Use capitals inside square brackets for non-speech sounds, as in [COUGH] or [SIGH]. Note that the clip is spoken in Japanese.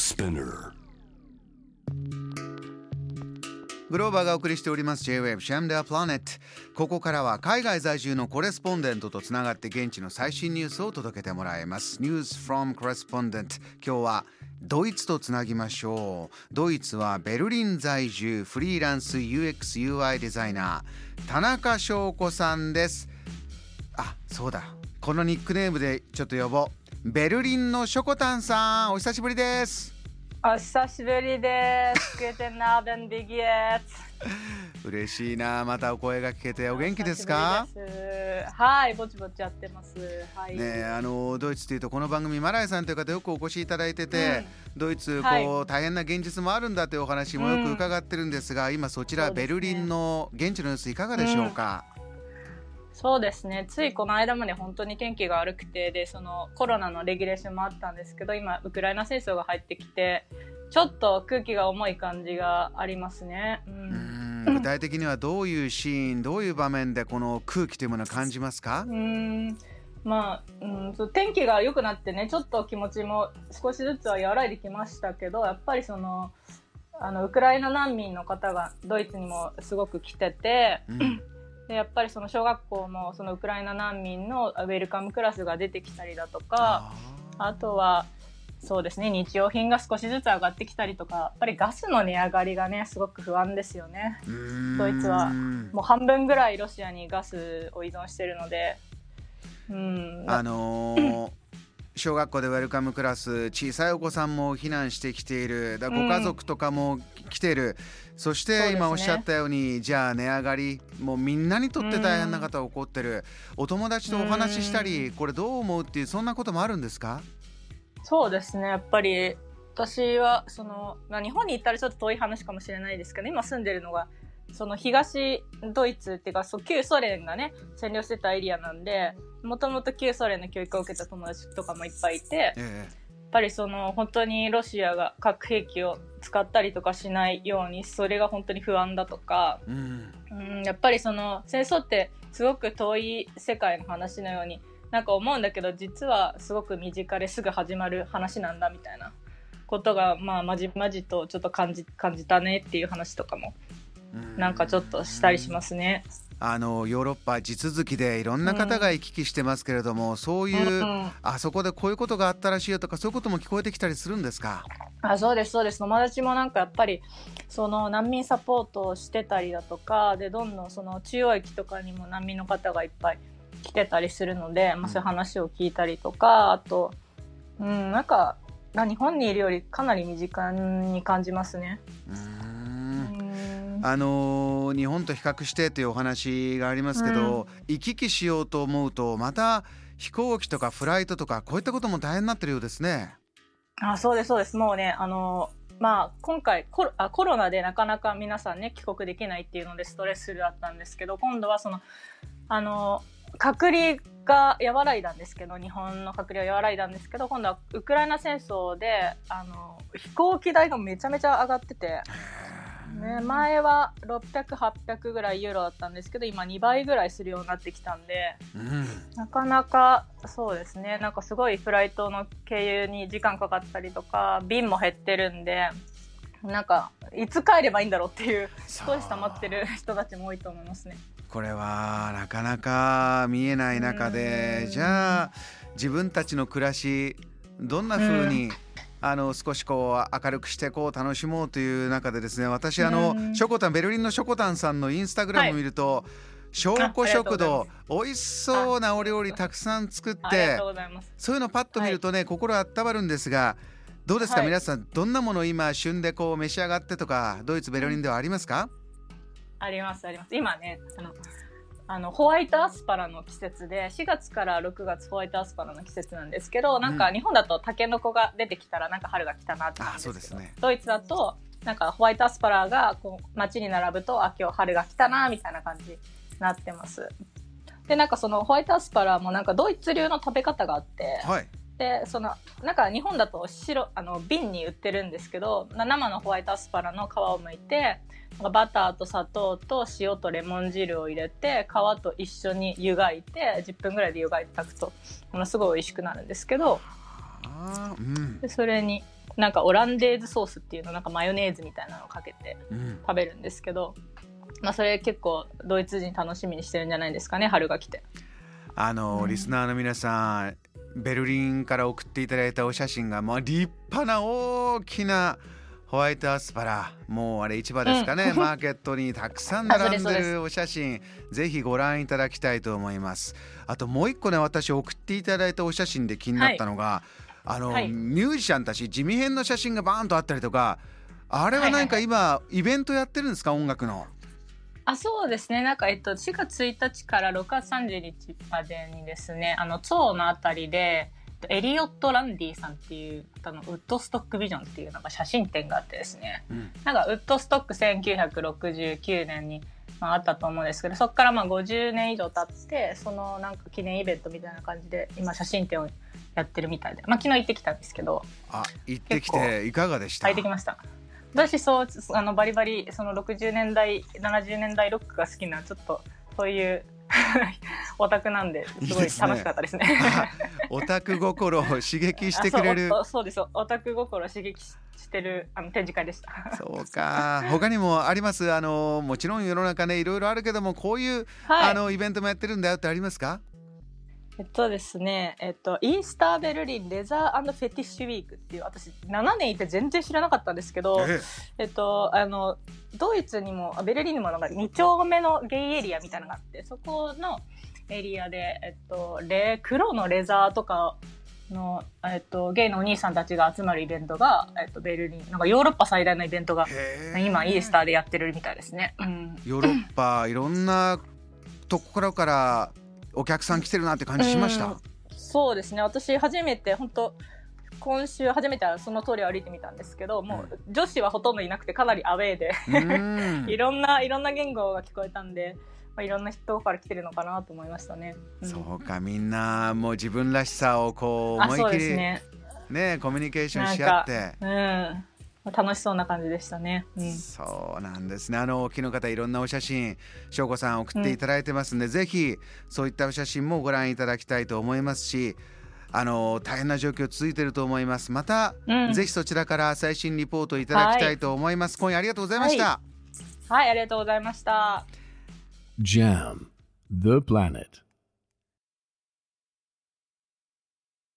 Spinner. グローバーがお送りしております J-Wave シャムデアプラネット。ここからは海外在住のコレスポンデントとつながって現地の最新ニュースを届けてもらいます。News from Correspondent 今日はドイツとつなぎましょう。ドイツはベルリン在住フリーランス UXUI デザイナー。田中翔子さんです。あそうだ。このニックネームでちょっと呼ぼう。ベルリンのショコタンさんお久しぶりです。お久しぶりです。嬉しいなまたお声が聞けてお元気ですか？はい、ぼちぼちやってます。はい。ねえあのドイツというとこの番組マライさんという方よくお越しいただいてて、ドイツこう、はい大変な現実もあるんだというお話もよく伺ってるんですが、今そちらベルリンの現地の様子いかがでしょうか、そうですね。ついこの間まで本当に天気が悪くて、で、そのコロナのレギュレーションもあったんですけど、今、ウクライナ戦争が入ってきて、ちょっと空気が重い感じがありますね。う。うんん具体的にはどういうシーンどういう場面でこの空気というものを感じますか？う、んまあ、うん、そう天気が良くなってねちょっと気持ちも少しずつは和らいできましたけどやっぱりそのあのウクライナ難民の方がドイツにもすごく来ててうんでやっぱりその小学校もそのウクライナ難民のウェルカムクラスが出てきたりだとかああとはそうですね日用品が少しずつ上がってきたりとかやっぱりガスの値上がりがねすごく不安ですよね。ドイツはもう半分ぐらいロシアにガスを依存してるので。うん、あのー小学校でウェルカムクラス小さいお子さんも避難してきている。だご家族とかも来ている、そしそうですね。て今おっしゃったようにじゃあ値上がりもうみんなにとって大変な方起こってる、お友達とお話ししたり、これどう思うっていうそんなこともあるんですか？そうですね。やっぱり私はその、まあ、日本に行ったらちょっと遠い話かもしれないですけど今住んでるのがその東ドイツっていうかそう旧ソ連がね占領してたエリアなんでもともと旧ソ連の教育を受けた友達とかもいっぱいいてやっえぱりその本当にロシアが核兵器を使ったりとかしないようにそれが本当に不安だとか、えうん。うん、やっぱりその戦争ってすごく遠い世界の話のようになんか思うんだけど実はすごく身近ですぐ始まる話なんだみたいなことがまあまじまじとちょっと感じ感じたねっていう話とかもなんかちょっとしたりしますね。あのヨーロッパ地続きでいろんな方が行き来してますけれども、そういう、うんあそこでこういうことがあったらしいよとかそういうことも聞こえてきたりするんですか？あそうですそうです。友達もなんかやっぱりその難民サポートをしてたりだとかでどんどんその中央駅とかにも難民の方がいっぱい来てたりするので、まあ、そういう話を聞いたりとかあとうんなんかな日本にいるよりかなり身近に感じますね。うんあのー日本と比較してというお話がありますけど、行き来しようと思うとまた飛行機とかフライトとかこういったことも大変になってるようですね。あそうですそうです。もうねあのまあ今回コロあコロナでなかなか皆さんね帰国できないっていうのでストレスだったんですけど今度はそのあの隔離が和らいだんですけど日本の隔離は和らいだんですけど今度はウクライナ戦争であの飛行機代がめちゃめちゃ上がってて、[LAUGHS] ね、前は600800ぐらいユーロだったんですけど今2倍ぐらいするようになってきたんでうん。なかなかそうですね。なんかすごいフライトの経由に時間かかったりとか便も減ってるんでなんかいつ帰ればいいんだろうっていうストレス溜まってる人たちも多いと思いますね。これはなかなか見えない中でうん。じゃあ自分たちの暮らしどんな風に、あの少しこう明るくしてこう楽しもうという中でですね私あのうん。ショコタンベルリンのショコタンさんのインスタグラム見ると、証拠食堂美味しそうなお料理たくさん作ってありがとうございます。そういうのパッと見るとね、心温まるんですがどうですか、はい。皆さんどんなもの今旬でこう召し上がってとかドイツベルリンではありますか、ありますあります。今ねあのあのホワイトアスパラの季節で4月から6月ホワイトアスパラの季節なんですけどなんか日本だとタケノコが出てきたらなんか春が来たなって感じですけどあそうですね。ドイツだとなんかホワイトアスパラがこう街に並ぶとあ今日春が来たなみたいな感じになってます。でなんかそのホワイトアスパラもなんかドイツ流の食べ方があって、はいでそのなんか日本だと白あの瓶に売ってるんですけど生のホワイトアスパラの皮を剥いてバターと砂糖と塩とレモン汁を入れて皮と一緒に湯がいて10分ぐらいで湯がいて炊くとものすごい美味しくなるんですけどうん。でそれになんかオランデーズソースっていうのなんかマヨネーズみたいなのをかけてうん。食べるんですけど、まあ、それ結構ドイツ人楽しみにしてるんじゃないですかね春が来て。あの、うん。リスナーの皆さんベルリンから送っていただいたお写真がもう立派な大きなホワイトアスパラ。もうあれ市場ですかね、うん。マーケットにたくさん並んでるお写真。ぜひご覧いただきたいと思います。あともう一個ね私送っていただいたお写真で気になったのが、あの、はい。ミュージシャンたち地味編の写真がバーンとあったりとかあれは何か今、イベントやってるんですか？音楽のあそうですね。なんか、えっと、4月1日から6月30日までにですねあの蝶のあたりでエリオット・ランディさんっていう方のウッドストックビジョンっていうなんか写真展があってですね。うん。なんかウッドストック1969年に、まあ、あったと思うんですけどそこからまあ50年以上経ってそのなんか記念イベントみたいな感じで今写真展をやってるみたいで、まあ、昨日行ってきたんですけど。あ行ってき結ていかがでした？入ってきました私そうあのバリバリその60年代70年代ロックが好きなちょっとそういう [LAUGHS] オタクなんですごい楽しかったですね。あ [LAUGHS] オタク心を刺激してくれる。あそうです。オタク心を刺激ししてるあの展示会でした。そうか。他にもあります。あのもちろん世の中ねいろいろあるけどもこういう、はい。あのイベントもやってるんだよってありますか？えっとですね、えっと、イースターベルリンレザーフェティッシュウィークっていう私7年いて全然知らなかったんですけど、ええ。っと、あのドイツにもあベルリンにもなんか2丁目のゲイエリアみたいなのがあってそこのエリアで、えっと、レ黒のレザーとかの、えっと、ゲイのお兄さんたちが集まるイベントが、えっと、ベルリンなんかヨーロッパ最大のイベントが今イースターでやってるみたいですね。うん。ヨーロッパいろんなところからお客さん来てるなって感じしました？うん。そうですね。私初めて本当今週初めてその通りを歩いてみたんですけどもう女子はほとんどいなくてかなりアウェーで。うん。[LAUGHS] いろんないろんな言語が聞こえたんで、まあ、いろんな人から来てるのかなと思いましたね。うん。そうかみんなもう自分らしさをこう思い切りね。ねコミュニケーションし合って。うん。楽しそうな感じでしたね。うん。そうなんですね。あの沖の方いろんなお写真、翔子さん送っていただいてますんで、ぜひそういったお写真もご覧いただきたいと思いますし、あの大変な状況続いていると思います。また、うんぜひそちらから最新リポートいただきたいと思います。今夜ありがとうございました。はい、ありがとうございました。Jam, the planet.